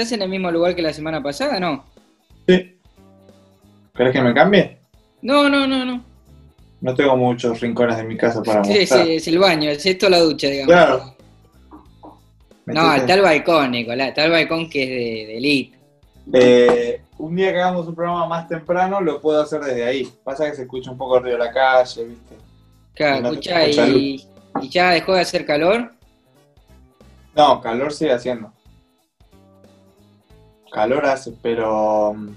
¿Estás en el mismo lugar que la semana pasada, no? Sí. ¿Querés que me cambie? No, no, no, no. No tengo muchos rincones de mi casa para mostrar. sí, es el baño, es esto la ducha, digamos. Claro. No, está el balcón, Nicolás, está el balcón que es de, de elite. Eh, un día que hagamos un programa más temprano lo puedo hacer desde ahí. Pasa que se escucha un poco el ruido de la calle, ¿viste? Claro, No escucha y, y ya dejó de hacer calor. No, calor sigue haciendo. Calor hace, pero mm,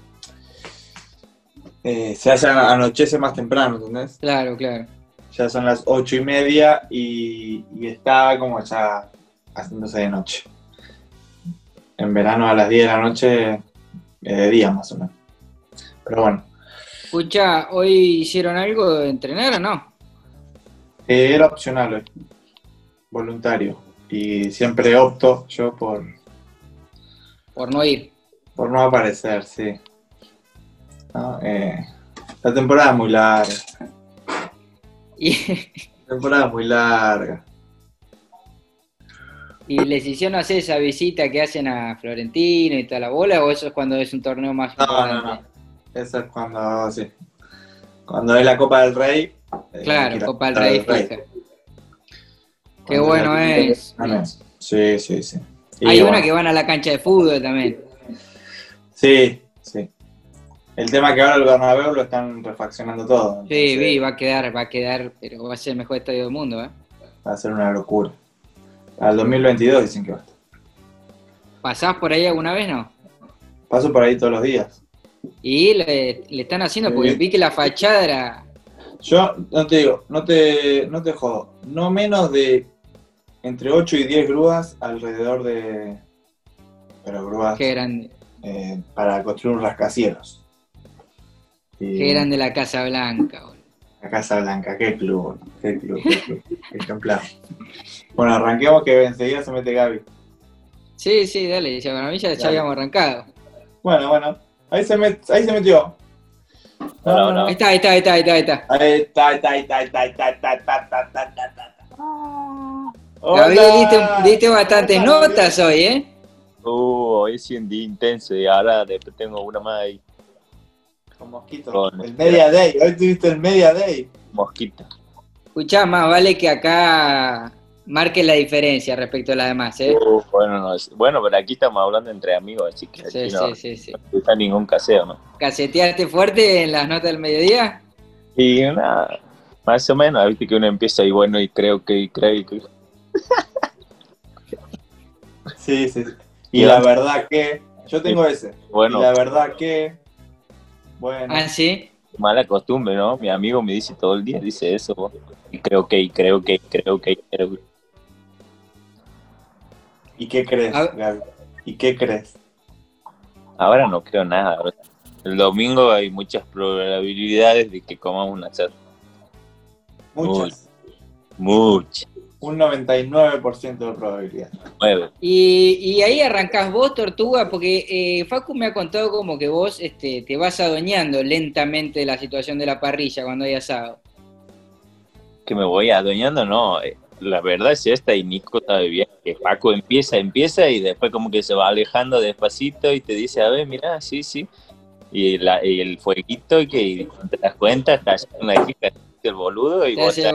eh, se hace anochece más temprano, ¿entendés? Claro, claro. Ya son las ocho y media y, y está como ya haciéndose de noche. En verano a las 10 de la noche, de día más o menos. Pero bueno, Escucha, ¿hoy hicieron algo de entrenar o no? eh, era opcional hoy, voluntario. Y siempre opto yo por, Por no ir. Por no aparecer, sí. No, eh, la temporada es muy larga. Y, La temporada es muy larga. y les hicieron hacer esa visita que hacen a Florentino y toda la bola, o eso es cuando es un torneo más No, no, importante? no. Eso es cuando, sí. Cuando es la Copa del Rey. eh, Claro, Copa del Rey fija. Qué Cuando bueno es. Sí, sí, sí. Y Hay una que van a la cancha de fútbol también. Sí, sí. El tema es que ahora el Bernabéu lo están refaccionando todo. Sí, entonces vi, va a quedar, va a quedar, pero va a ser el mejor estadio del mundo, ¿eh? Va a ser una locura. El 2022 dicen que va a estar. ¿Pasás por ahí alguna vez, no? Paso por ahí todos los días. Y le, le están haciendo, porque Sí. vi que la fachada era. Yo no te digo, no te, no te jodo. No menos de entre 8 y 10 grúas alrededor de. Pero grúas Que eran, eh, para construir un rascacielos. Y que eran de la Casa Blanca. boludo. La Casa Blanca, qué club, qué club, qué club, qué ejemplar. Bueno, arranquemos que enseguida se mete Gaby. Sí, sí, dale, ya para mí ya, ya habíamos arrancado. Bueno, bueno, ahí se, met- ahí se metió. No, hola. no, Ahí está, ahí está, ahí está, ahí está, ahí está. Ahí está, ahí está, ahí está, ahí está, ahí está, ahí está, ahí está, ahí está, Hola. diste, diste bastantes notas hoy, ¿eh? Uh, hoy sí un día intenso y ahora después tengo una más ahí, Con mosquito. Con- El Media Day, hoy tuviste el Media Day. mosquita. Escuchá, más vale que acá marque la diferencia respecto a las demás, ¿eh? Uh, bueno, no, es- bueno, pero aquí estamos hablando entre amigos, así que Sí, sí, no, sí, sí. no está ningún caseo, ¿no? ¿Caseteaste fuerte en las notas del mediodía? Y nada, más o menos, viste que uno empieza y bueno, y creo que, y creo y que... Sí, sí. Y Ya. la verdad que, yo tengo ese. Bueno, Y la verdad que, bueno, Ah, sí. mala costumbre, ¿no? Mi amigo me dice todo el día, dice eso, vos. y creo que, y creo que, y creo que, y creo que. ¿y qué crees, Gaby? ¿Y qué crees? Ahora no creo nada. El domingo hay muchas probabilidades de que comamos un asado. Muchas. Muchas. Un 99% de probabilidad. Nueve. Y, y ahí arrancás vos, Tortuga, porque eh, Facu me ha contado como que vos este, te vas adueñando lentamente de la situación de la parrilla cuando hay asado. Que me voy adueñando, no. eh, La verdad es esta y Nico sabe bien que Paco empieza, empieza y después como que se va alejando despacito y te dice, a ver, mira, sí, sí. Y, la- y el fueguito y que y cuando te das cuenta, estás en la hija el boludo y Te vos la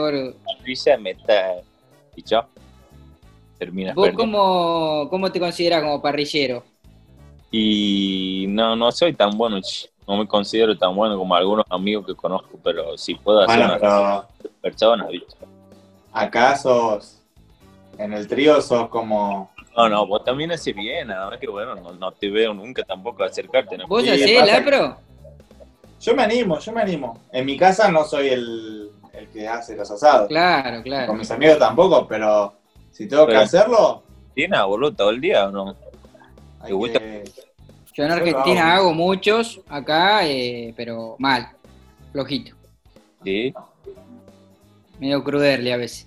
parrilla, meta y chao. Terminas ¿Vos cómo, cómo te consideras como parrillero? y no, no soy tan bueno, no me considero tan bueno como algunos amigos que conozco, pero si puedo hacer Bueno, una pero persona, ¿viste? acá sos, en el trío sos como, No, no, vos también haces bien, nada más que bueno, no, no te veo nunca tampoco acercarte, ¿no? ¿Vos Sí, hacés, pasa Lapro? yo me animo, yo me animo. En mi casa no soy el, el que hace los asados. Claro, claro. Con mis amigos tampoco, pero si tengo que hacerlo, ¿Tienes boludo todo el día o no? ¿Te gusta? que... Yo en Yo Argentina hago. hago muchos acá, eh, pero mal, flojito, Sí. medio cruderle a veces.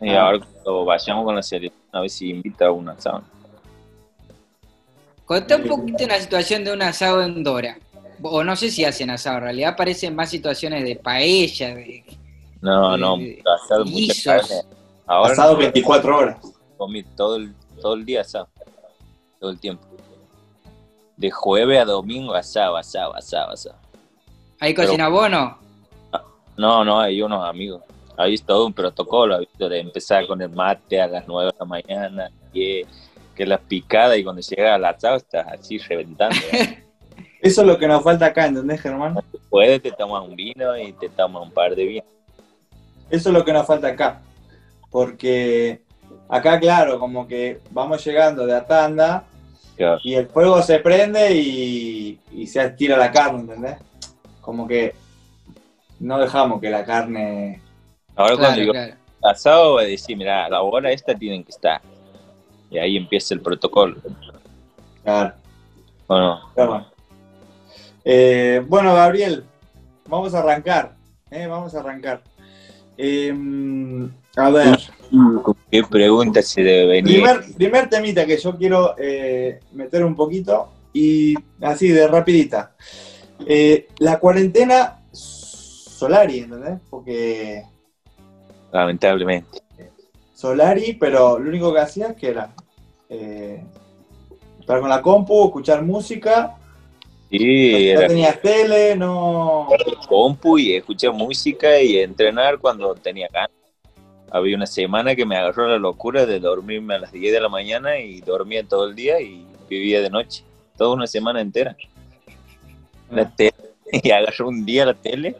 Y Ah. ahora cuando vayamos con la selección, a ver si invita a un asado. Contá un poquito la situación de un asado en Dora. O no sé si hacen asado, en realidad aparecen más situaciones de paella, de... No, Eh, no, asado, mucha carne. Ahora Asado no, 24 horas. comí todo el, todo el día asado, todo el tiempo. de jueves a domingo, asado, asado, asado, asado. ¿Ahí cocina vos no? No, no, hay unos amigos. Ahí es todo un protocolo, ¿viste? de empezar con el mate a las 9 de la mañana, que, que las picadas y cuando llega al asado estás así reventando. ¿eh? Eso es lo que nos falta acá, ¿entendés, Germán? Después te tomas un vino y te tomas un par de vinos. Eso es lo que nos falta acá. Porque acá, claro, como que vamos llegando de a tanda Claro. y el fuego se prende y, y se tira la carne, ¿entendés? Como que no dejamos que la carne... Ahora cuando Claro, digo claro. asado voy a decir, mira, a la hora esta tienen que estar. Y ahí empieza el protocolo. Claro, bueno. Eh, bueno, Gabriel, vamos a arrancar. ¿eh? Vamos a arrancar. Eh, a ver, ¿Qué pregunta se debe venir? primer, primer temita que yo quiero eh, meter un poquito y así de rapidita. Eh, la cuarentena Solari, ¿entendés? Porque Lamentablemente. Solari, pero lo único que hacía es que era eh, estar con la compu, escuchar música, Sí, no era tenías tele, no... compu y escuchar música y entrenar cuando tenía ganas. Había una semana que me agarró la locura de dormirme a las 10 de la mañana y dormía todo el día y vivía de noche. Toda una semana entera. La tele, y agarré un día la tele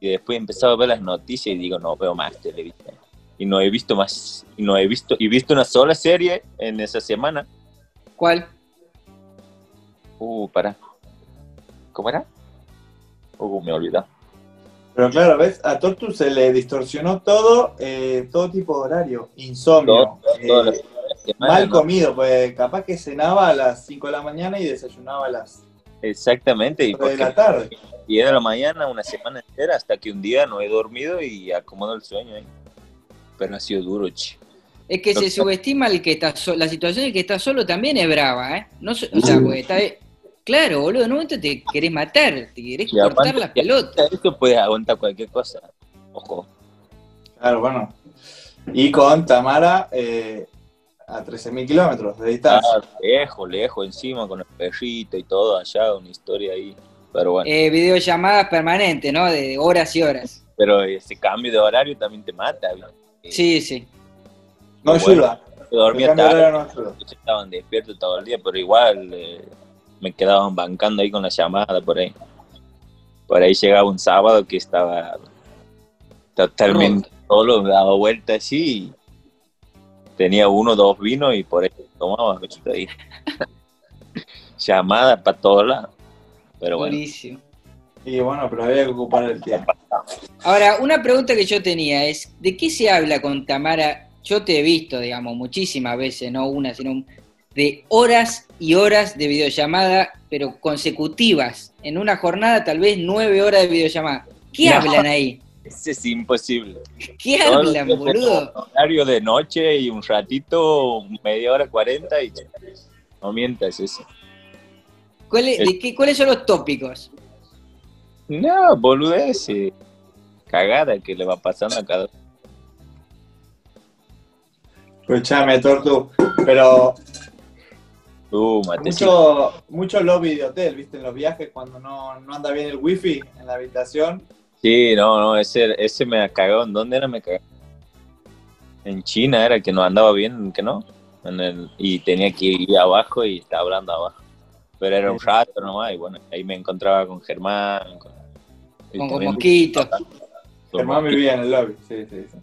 y después empezaba a ver las noticias y digo, no veo más televisión. Y no he visto más, y no he visto, y visto una sola serie en esa semana. ¿Cuál? Uh, para. ¿Cómo era? Uh, me olvidé. Pero claro, ¿ves? A Tortu se le distorsionó todo, eh, todo tipo de horario, insomnio, Todo- eh, semana, mal ¿no? comido, pues capaz que cenaba a las 5 de la mañana y desayunaba a las Exactamente, y 3 de la tarde. 10 de la mañana, una semana entera, hasta que un día no he dormido y acomodo el sueño ahí. Pero ha sido duro, che. Es que se subestima el que está so- la situación del que está solo también es brava, ¿eh? No, so- o sea, porque está claro, boludo, en un momento te querés matar, te querés Y cortar aparte, las pelotas. Esto puede aguantar cualquier cosa. Ojo. Claro, bueno. Y con Tamara eh, a 13.000 kilómetros de distancia. Ah, lejos, lejos, encima con el perrito y todo allá, una historia ahí. Pero bueno, Eh, videollamadas permanentes, ¿no? De horas y horas. pero ese cambio de horario también te mata. ¿viste? Sí, sí. no bueno. ayuda. Yo dormía tarde, no estaban despiertos todo el día, pero igual eh, me quedaban bancando ahí con la llamada por ahí. Por ahí llegaba un sábado que estaba totalmente solo, me daba vuelta así. y tenía uno o dos vinos y por ahí tomaba. ahí. Llamada para todos lados. Pero bueno, Buenísimo. Y bueno, pero había que ocupar el tiempo. Ahora, una pregunta que yo tenía es, ¿de qué se habla con Tamara? Yo te he visto, digamos, muchísimas veces, no una, sino de horas y horas de videollamada, pero consecutivas. En una jornada, tal vez nueve horas de videollamada. ¿Qué No. hablan ahí? ese es imposible. ¿Qué Todos hablan, boludo? Horario de noche y un ratito, media hora, cuarenta y no mientas eso. ¿Cuál es- de qué- ¿Cuáles son los tópicos? No, boludez, eh, cagada que le va pasando a cada uno. Escuchame, Tortu. Pero Uh, mucho, mucho lobby de hotel, ¿viste? En los viajes, cuando no, no anda bien el wifi en la habitación. Sí, no, no, ese, ese me cagó. ¿En dónde era? Me cagó. En China era que no andaba bien, que no. En el, y tenía que ir abajo y estaba hablando abajo. Pero era un rato nomás y bueno, ahí me encontraba con Germán. Con, Con con Germán vivía en el lobby, sí, sí, sí.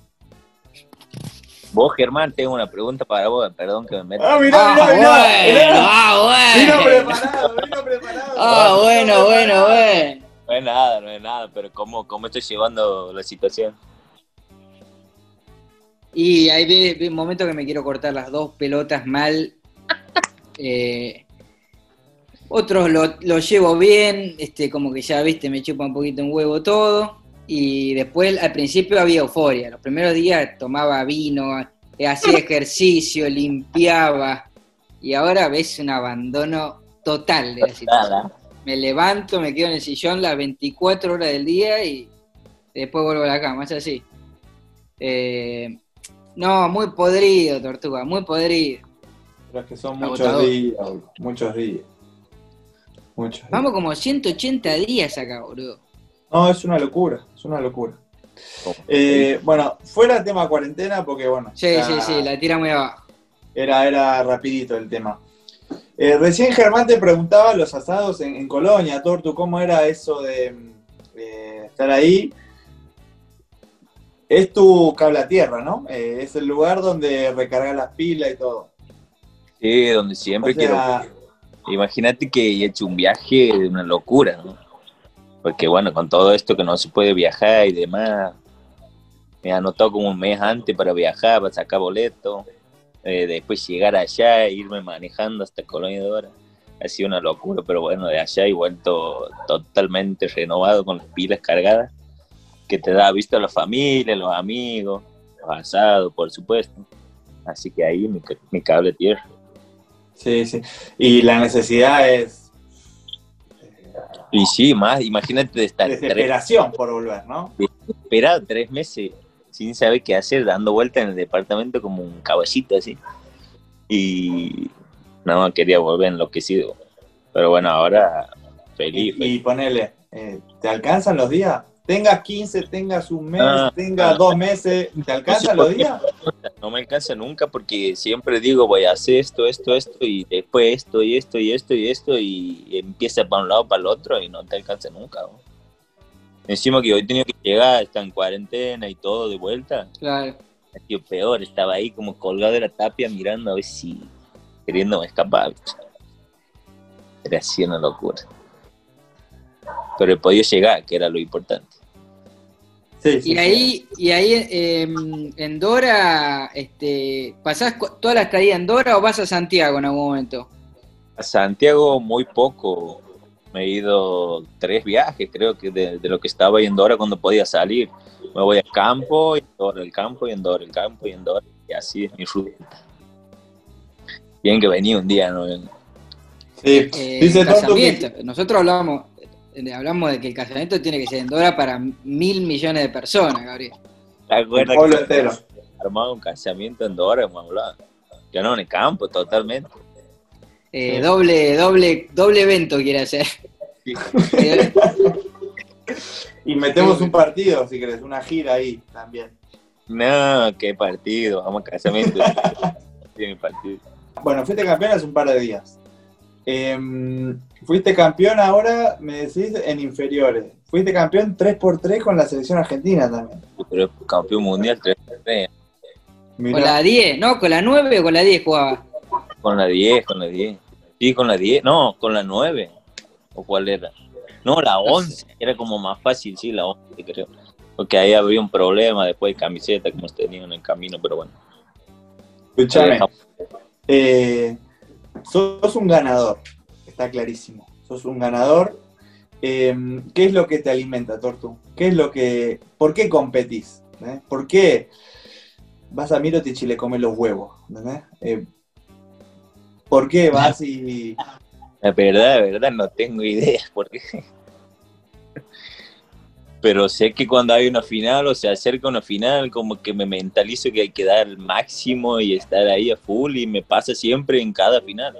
Vos, Germán, tengo una pregunta para vos, perdón que me meta. Ah, mirá, Ah, mirá, mirá, bueno, ah, Vino bueno. preparado, vino preparado. Ah, bueno, bueno, bueno. No es nada, no es nada, pero ¿cómo, cómo estoy llevando la situación? Y hay ve- ve momentos que me quiero cortar las dos pelotas mal. Eh, otros lo, lo llevo bien, este, como que ya, viste, me chupa un poquito un huevo todo. Y después, al principio había euforia. Los primeros días tomaba vino, eh, hacía ejercicio, limpiaba. Y ahora ves un abandono total de la situación. Nada. Me levanto, me quedo en el sillón las 24 horas del día y después vuelvo a la cama, es así. Eh, no, muy podrido, Tortuga, muy podrido. Pero es que son Agotador. muchos días, muchos días. mucho. Vamos como 180 días acá, boludo. No, es una locura, es una locura. Eh, bueno, fuera el tema cuarentena, porque bueno. Sí, sí, sí, la tira muy abajo. Era, era rapidito el tema. Eh, recién Germán te preguntaba los asados en, en Colonia, Tortu, ¿cómo era eso de eh, estar ahí? Es tu cable a tierra, ¿no? Eh, es el lugar donde recargar las pilas y todo. Sí, donde siempre O sea, quiero. Imagínate que he hecho un viaje de una locura, ¿no? Porque bueno, con todo esto que no se puede viajar y demás, me anotó como un mes antes para viajar, para sacar boleto, eh, después llegar allá irme manejando hasta Colonia de. Ha sido una locura, pero bueno, de allá he vuelto totalmente renovado con las pilas cargadas, que te da vista a la familia, los amigos, los asados, por supuesto. Así que ahí mi, mi cable tierra. sí, sí. Y la necesidad es Y sí, más, imagínate de estar tres, desesperación por volver, ¿no? esperar tres meses sin saber qué hacer, dando vueltas en el departamento como un caballito así. Y no, quería volver enloquecido. Pero bueno, ahora feliz. Y, y ponele, eh, ¿te alcanzan los días? Tengas 15, tengas un mes, Ah, tengas ah. dos meses, ¿te alcanzan los días? No me alcanza nunca porque siempre digo voy a hacer esto, esto, esto y después esto y esto y esto y esto y empieza para un lado para el otro y no te alcanza nunca. ¿no? Encima que hoy tenido que llegar, está en cuarentena y todo de vuelta. Claro. Sido peor, estaba ahí como colgado de la tapia mirando a ver si queriendo escapar. Era así una locura. Pero he podido llegar, que era lo importante. Sí, sí, Y sí. ahí, y ahí eh, en Dora, este, ¿pasás toda la estadía en Dora o vas a Santiago en algún momento? A Santiago muy poco. Me he ido tres viajes, creo que de, de lo que estaba yendo ahora cuando podía salir. Me voy al campo, y Dora el campo, y en Dora el campo, y en Dora. Y así es mi ruta. Bien que venía un día, ¿no? Sí. Eh, Dice que- Nosotros hablamos, hablamos de que el casamiento tiene que ser en Dora para mil millones de personas, Gabriel. ¿Te acuerdas pueblo que entero. armado un casamiento en hablado? Yo no, en el campo, totalmente. Eh, Sí. Doble, doble, doble evento quiere hacer. Eh, Y metemos un partido, si querés, una gira ahí también. No, qué partido, vamos a casamiento. Tiene partido. Bueno, fuiste campeón hace un par de días. Em, fuiste campeón ahora, me decís, en inferiores. Fuiste campeón 3x3 con la selección argentina también. Pero campeón mundial 3 Mirá. con la 10, ¿no? ¿Con la 9 o con la 10 jugaba? Con la 10, con la 10. Sí, con la 10. No, con la 9. ¿O cuál era? No, la 11. Era como más fácil, sí, la 11, creo. Porque ahí había un problema después de camiseta que hemos tenido en el camino, pero bueno. Escuchame, eh, sos un ganador, está clarísimo. Sos un ganador. Em, ¿Qué es lo que te alimenta, Tortu? ¿Qué es lo que, ¿Por qué competís? ¿Por qué vas a Mirotich y le comes los huevos? Eh, ¿Por qué vas y La verdad, la verdad, no tengo idea por qué. Pero sé que cuando hay una final o se acerca una final, como que me mentalizo que hay que dar el máximo y estar ahí a full y me pasa siempre en cada final.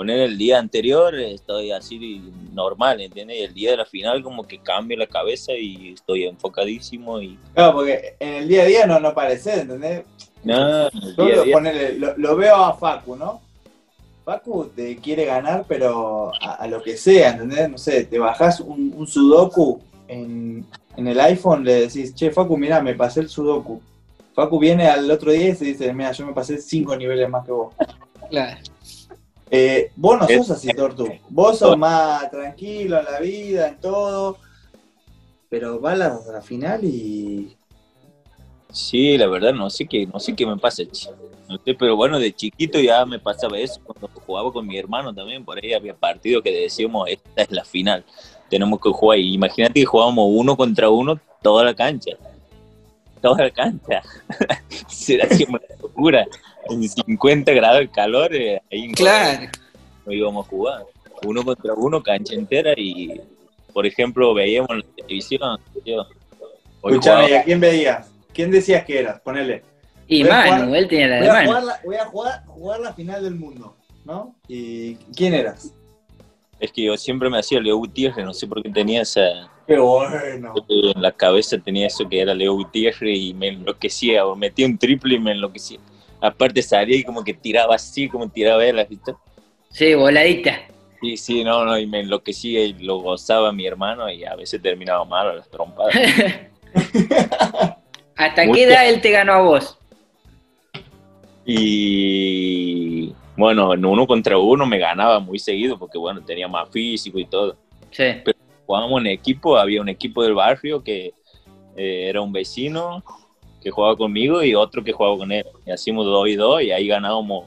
Poner el día anterior estoy así normal, ¿entiendes? Y el día de la final como que cambio la cabeza y estoy enfocadísimo y... Claro, porque en el día a día no, no pareces, ¿entendés? No, Yo día lo, día- ponele, lo, lo veo a Facu, ¿no? Facu te quiere ganar, pero a, a lo que sea, ¿entendés? No sé, te bajás un, un sudoku en, en el iPhone, le decís, che, Facu, mira, me pasé el sudoku. Facu viene al otro día y se dice, mira, yo me pasé cinco niveles más que vos. Claro. Eh, vos no Eh, sos así, Tortu. Vos sos más tranquilo en la vida, en todo. Pero vas a la, final y. Sí, la verdad no sé qué, no sé qué me pasa. No sé, pero bueno, de chiquito ya me pasaba eso cuando jugaba con mi hermano también, por ahí había partidos que decíamos, esta es la final, tenemos que jugar. Y imagínate que jugábamos uno contra uno toda la cancha. Toda la cancha. Será siempre una locura. En 50 grados de calor, eh, ahí en Claro. no íbamos a jugar. Uno contra uno, cancha entera y, por ejemplo, veíamos en la televisión. yo, Escuchame, ¿y jugaba- a quién veías? ¿Quién decías que eras? Ponele. Y Voy a Manu, jugar- él tenía la Voy de a, Manu. jugar la, voy a jugar, jugar la final del mundo, ¿no? ¿Y quién eras? Es que yo siempre me hacía Leo Gutiérrez, no sé por qué tenía esa... Qué bueno. En la cabeza tenía eso que era Leo Gutiérrez y me enloquecía, o metía un triple y me enloquecía. Aparte salía y como que tiraba así, como tiraba él, ¿viste? Sí, voladita. Sí, sí, no, no, y me enloquecía y lo gozaba mi hermano y a veces terminaba mal a las trompadas. ¿Hasta qué edad él te ganó a vos? Y bueno, en uno contra uno me ganaba muy seguido porque bueno, tenía más físico y todo. Sí. Pero jugábamos en equipo, había un equipo del barrio que eh, era un vecino que jugaba conmigo y otro que jugaba con él. Y hacíamos dos y dos y ahí ganábamos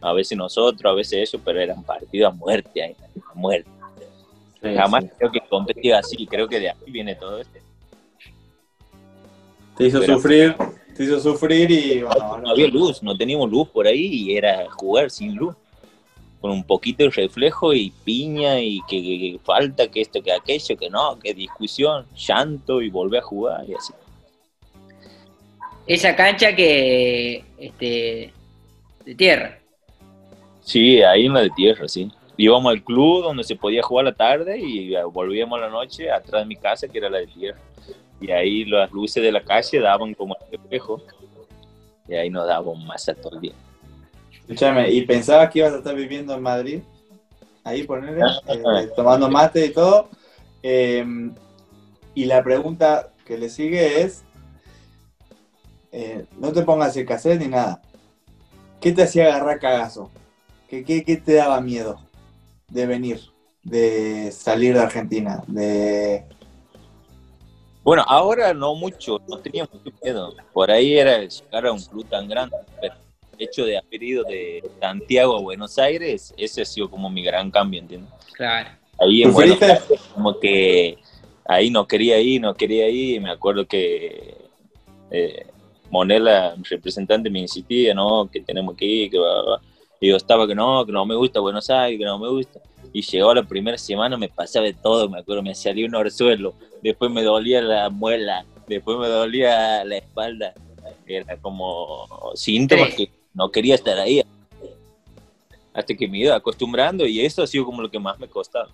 a veces nosotros, a veces ellos, pero eran partidos a muerte, ahí, a muerte. Sí, Jamás sí. creo que competía así, creo que de ahí viene todo esto. Te hizo Pero- sufrir, te hizo sufrir y bueno, No había luz, no teníamos luz por ahí y era jugar sin luz. Con un poquito de reflejo y piña y que, que- que falta, que esto, que aquello, que no, que discusión, llanto y volver a jugar y así. Esa cancha que, este, de tierra. Sí, ahí en la de tierra, sí. Íbamos al club donde se podía jugar a la tarde y eh, volvíamos a la noche atrás de mi casa, que era la de tierra. Y ahí las luces de la calle daban como el espejo. Y ahí nos daban masa todo el día. Escúchame, ¿y pensabas que ibas a estar viviendo en Madrid? Ahí ponerle, eh, tomando mate y todo. Eh, y la pregunta que le sigue es, eh, no te pongas el cassette ni nada. ¿Qué te hacía agarrar cagazo? ¿Qué, qué, qué te daba miedo de venir, de salir de Argentina? De... Bueno, ahora no mucho, no tenía mucho miedo. Por ahí era llegar a un club tan grande, pero el hecho de haber ido de Santiago a Buenos Aires, ese ha sido como mi gran cambio, ¿entiendes? Claro. Ahí en ¿Tú Buenos? Aires, como que ahí no quería ir, no quería ir, y me acuerdo que eh, Monela, representante, me insistía, no, que tenemos que ir, que va, va. Y yo estaba que no, que no me gusta Buenos Aires, que no me gusta. Y llegó la primera semana, me pasaba de todo, me acuerdo, me salía un orzuelo, después me dolía la muela, después me dolía la espalda. Era como síntomas Sí. que no quería estar ahí. Hasta que me iba acostumbrando y eso ha sido como lo que más me costaba.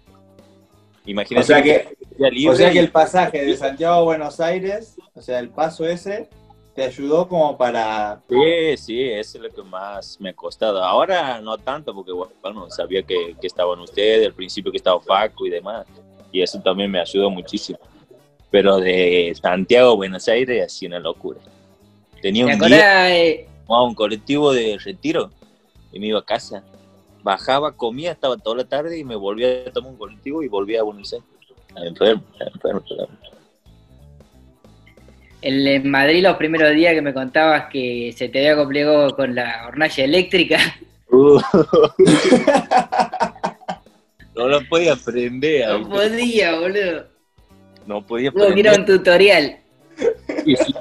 Imagínate O sea que, libre o sea que el pasaje de Santiago a Buenos Aires, o sea, el paso ese, te ayudó como para... Sí, sí, eso es lo que más me ha costado. Ahora no tanto, porque bueno, sabía que, que estaban ustedes, al principio que estaba Facu y demás, y eso también me ayudó muchísimo. Pero de Santiago a Buenos Aires, así una locura. Tenía ¿Te un día, eh, un colectivo de retiro y me iba a casa. Bajaba, comía, estaba toda la tarde y me volvía a tomar un colectivo y volvía a Buenos Aires. Enfermo, enfermo. enfermo. En, en Madrid los primeros días que me contabas que se te había complicado con la hornalla eléctrica. Uh. no lo podía aprender. No podía, boludo. No podía aprender. un tutorial. Sí, sí,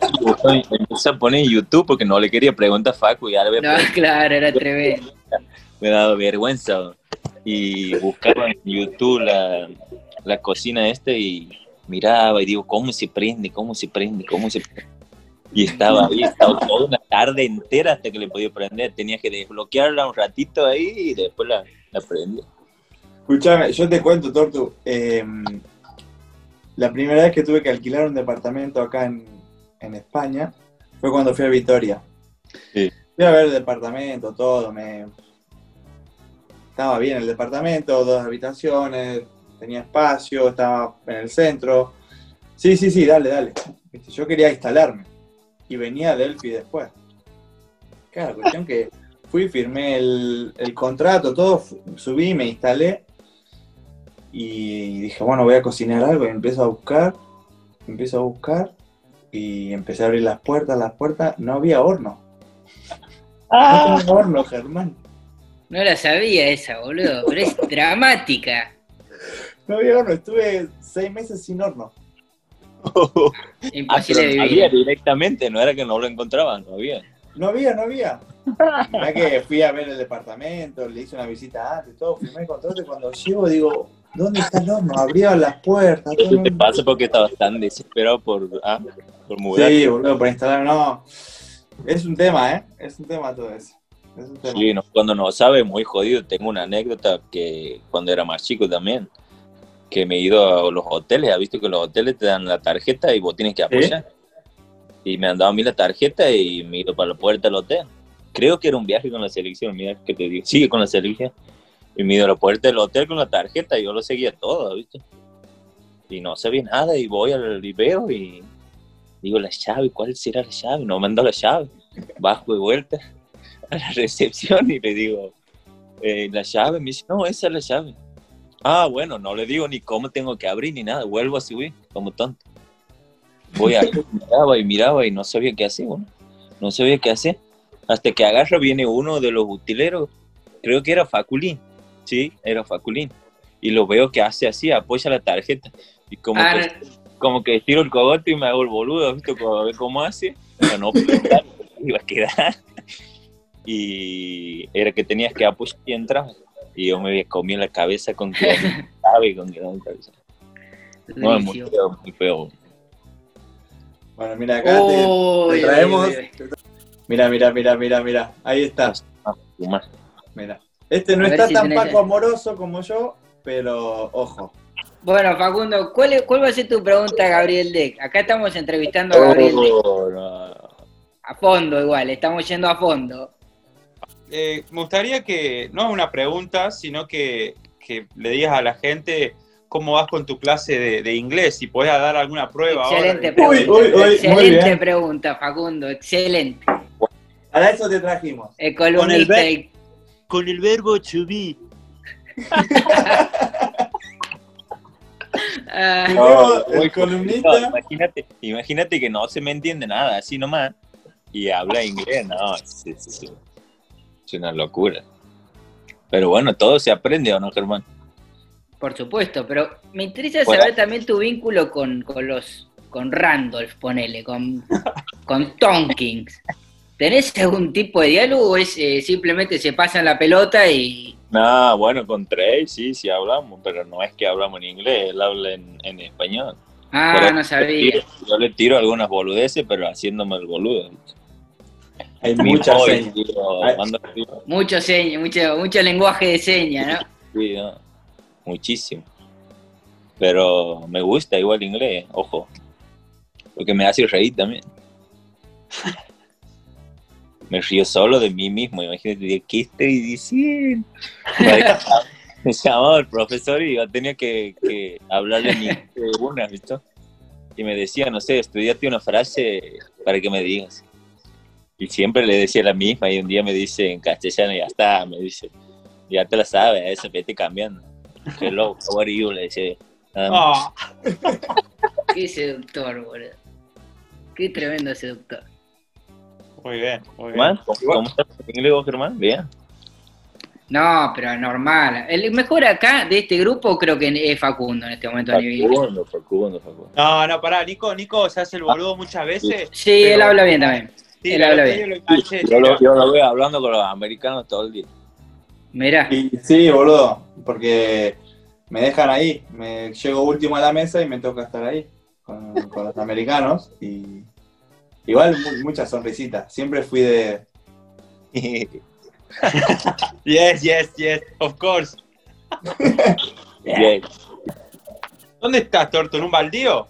y empecé a poner en YouTube porque no le quería preguntar a Facu y ahora No, claro, era tremendo. me daba vergüenza. Y buscaba en YouTube la, la cocina esta y miraba y digo, ¿cómo se prende? ¿Cómo se prende? ¿Cómo se prende? Y estaba ahí, estaba toda una tarde entera hasta que le podía prender. Tenía que desbloquearla un ratito ahí y después la, la prendí. Escúchame, yo te cuento, Tortu. eh, la primera vez que tuve que alquilar un departamento acá en, en España fue cuando fui a Vitoria. Sí. Fui a ver el departamento, todo. Me... Estaba bien el departamento, dos habitaciones, tenía espacio, estaba en el centro. Sí, sí, sí, dale, dale. Viste, Yo quería instalarme. Y venía Delphi después. Claro, cuestión que fui, firmé el, el contrato, todo, subí, me instalé y dije, bueno, voy a cocinar algo y empiezo a buscar, empiezo a buscar y empecé a abrir las puertas, las puertas, no había horno. No tengo horno, Germán. No la sabía esa, boludo, pero es dramática. No había horno, estuve seis meses sin horno. Ah, Imposible vivir. había directamente, no era que no lo encontraba, no había. No había, no había. Ya que fui a ver el departamento, le hice una visita antes, todo, firmé el contrato y cuando llego digo, ¿dónde está el horno? Abría las puertas. todo Eso te no- pasa porque estabas tan desesperado por, ah, por mudar. Sí, boludo, para instalar, no. Es un tema, ¿eh? Es un tema todo eso. Es un tema. Sí, no, cuando no sabe, muy jodido. Tengo una anécdota que cuando era más chico también, que me he ido a los hoteles, ha visto que los hoteles te dan la tarjeta y vos tienes que apoyar. Y me han dado a mí la tarjeta y me he ido para la puerta del hotel. Creo que era un viaje con la selección, mira que te digo. Sigue con la selección. Y me he ido a la puerta del hotel con la tarjeta y yo lo seguía todo, ¿viste? Y no sabía nada y voy al y veo y digo, la llave, ¿cuál será la llave? No me han dado la llave. Bajo de vuelta a la recepción y le digo, eh, la llave, me dice, no, esa es la llave. Ah, bueno, no le digo ni cómo tengo que abrir ni nada, vuelvo a subir como tonto. Voy a miraba y miraba y no sabía qué hacer, bueno, no sabía qué hacer. Hasta que agarra, viene uno de los utileros, creo que era Faculín, sí, era Faculín. Y lo veo que hace así, apoya la tarjeta. Y como, Ah, que, como que tiro el cogote y me hago el boludo, ¿viste? Como a ver cómo hace. Pero no, entrar, iba a quedar y era que tenías que apoyar y entrar. Y yo me comí la cabeza con que sabe con que no cabeza. No, es muy feo, muy feo. Bueno, mira, acá te- traemos. Mira, mira, mira, mira, mira. Ahí está. Ah. Mira. Este no está si tan paco amoroso como yo, pero ojo. Bueno, Facundo, ¿cuál, es- ¿cuál va a ser tu pregunta Gabriel Deck? Acá estamos entrevistando a Gabriel Deck. Oh, no. A fondo igual, estamos yendo a fondo. Eh, me gustaría que, no una pregunta, sino que, que le digas a la gente cómo vas con tu clase de, de inglés, si podés dar alguna prueba Excelente ahora. pregunta. Uy, uy, uy, muy excelente pregunta, Facundo, excelente. Para eso te trajimos. El columnista. ver- el- Con el verbo to be. Ah, No, el columnista. Imagínate, imagínate que no se me entiende nada, así nomás. Y habla inglés, no, es, es- es- es una locura. Pero bueno, todo se aprende, ¿o no, Germán? por supuesto, pero me interesa saber también tu vínculo con, con los con Randolph, ponele, con, con Tonkins. ¿Tenés algún tipo de diálogo o es eh, simplemente se pasan la pelota y No, bueno, con Trey sí, sí hablamos, pero no es que hablamos en inglés, él habla en, en español. Ah, Por no le sabía. tiro- Yo le tiro algunas boludeces, pero haciéndome el boludo. Hay Mi mando tiro, Mucho seña, mucho, mucho lenguaje de señas, ¿no? sí, no, muchísimo. Pero me gusta igual inglés, ojo. Porque me hace reír también. Me río solo de mí mismo, imagínate, ¿qué estoy diciendo? Me llamaba el profesor y yo tenía que, que hablarle inglés de una, ¿viste? Y me decía, no sé, estudiate una frase para que me digas. Y siempre le decía la misma y un día me dice en castellano, ya está, me dice, ya te la sabes, eso, vete cambiando. Hello, how are you? Le decía. Nada más. Ah, Qué seductor, boludo. Qué tremendo seductor. muy bien, muy bien. ¿cómo, cómo estás en inglés vos, Germán? Bien. No, pero normal. El mejor acá de este grupo creo que es Facundo en este momento. a nivel- Facundo, Facundo, Facundo. No, no, pará, Nico, Nico se hace el boludo muchas veces. Sí, Pero- él habla bien también. Sí, la lo enganché, Yo lo, yo lo veo hablando con los americanos todo el día. Mirá. Y sí, boludo, porque me dejan ahí. Me llego último a la mesa y me toca estar ahí con, con los americanos. Y igual mu- muchas sonrisitas. Siempre fui de. Yes, yes, yes, of course. Bien. ¿Dónde estás, Torto? ¿En un baldío?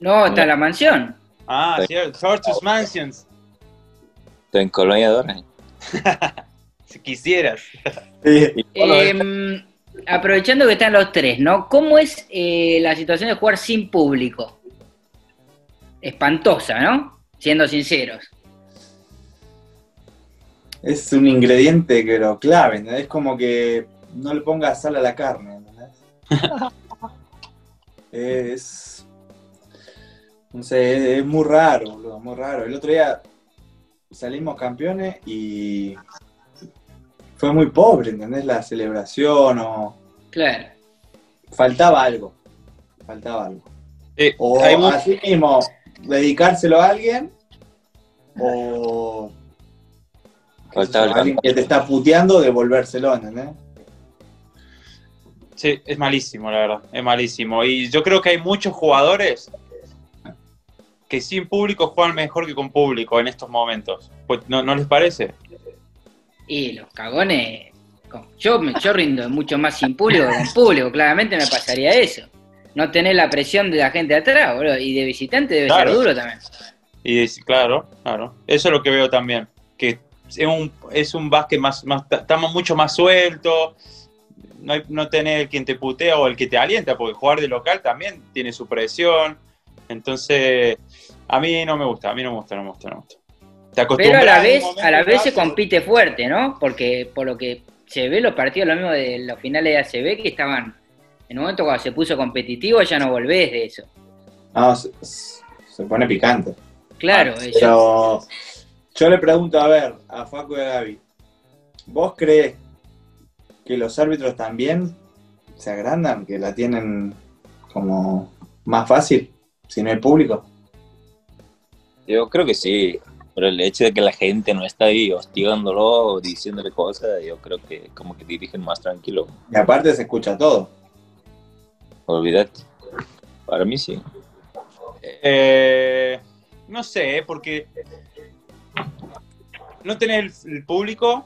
No, está en la mansión. Ah, cierto, Torto's Mansions, Estoy en Colonia de Orange. si quisieras. Eh, aprovechando que están los tres, ¿no? ¿Cómo es eh, la situación de jugar sin público? Espantosa, ¿no? Siendo sinceros. es un ingrediente, pero clave. ¿entendés? Es como que no le pongas sal a la carne. ¿entendés? es. No sé, es, es muy raro, boludo, muy raro. El otro día salimos campeones y fue muy pobre, ¿entendés? La celebración o Claro. faltaba algo. Faltaba algo. Eh, O así mismo, dedicárselo a alguien o Faltaba alguien que te está puteando, devolvérselo, ¿entendés? Sí, es malísimo, la verdad. Es malísimo. Y yo creo que hay muchos jugadores que sin público juegan mejor que con público en estos momentos. Pues, ¿no, ¿no les parece? Y los cagones, yo, me- yo rindo mucho más sin público que con público, claramente me pasaría eso. No tener la presión de la gente de atrás, boludo, y de visitante debe Claro. ser duro también. Y es- claro, claro. Eso es lo que veo también. Que es un, es un básquet más, más, estamos mucho más sueltos. No, hay, no tenés el quien te putea o el que te alienta, porque jugar de local también tiene su presión. Entonces, a mí no me gusta, a mí no me gusta, no me gusta, no me gusta. Te Pero a la vez, a la vez se compite fuerte, ¿no? Porque por lo que se ve los partidos, lo mismo de los finales de ACB, que estaban, en un momento cuando se puso competitivo, ya no volvés de eso. No, se, se pone picante. Claro, Ah, eso. Pero yo le pregunto, a ver, a Facu y a Gaby, ¿vos crees que los árbitros también se agrandan, que la tienen como más fácil si no hay público? Yo creo que sí, pero el hecho de que la gente no está ahí hostigándolo o diciéndole cosas, yo creo que como que dirigen más tranquilo. Y aparte se escucha todo. Olvídate. Para mí sí. Eh, no sé, porque no tenés el, el público,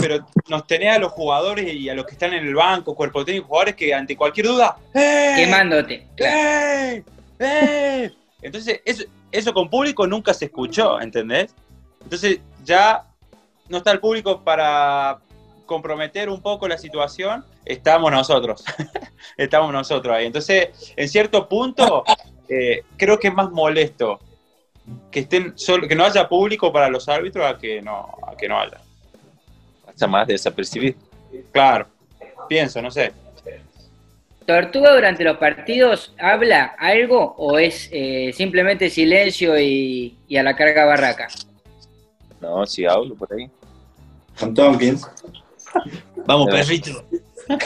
pero nos tenés a los jugadores y a los que están en el banco, cuerpo técnico, jugadores que ante cualquier duda, ¡eh! Quemándote. Claro. ¡Eh! Entonces, eso, eso con público nunca se escuchó, ¿entendés? Entonces, ya no está el público para comprometer un poco la situación, estamos nosotros. estamos nosotros ahí. Entonces, en cierto punto, eh, creo que es más molesto que estén solo, que no haya público para los árbitros a que no, a que no haya. Hasta más desapercibido. Claro, pienso, no sé. ¿Tortuga durante los partidos habla algo o es eh, simplemente silencio y, y a la carga barraca? No, sí hablo por ahí. Con Tompkins. Vamos, perrito.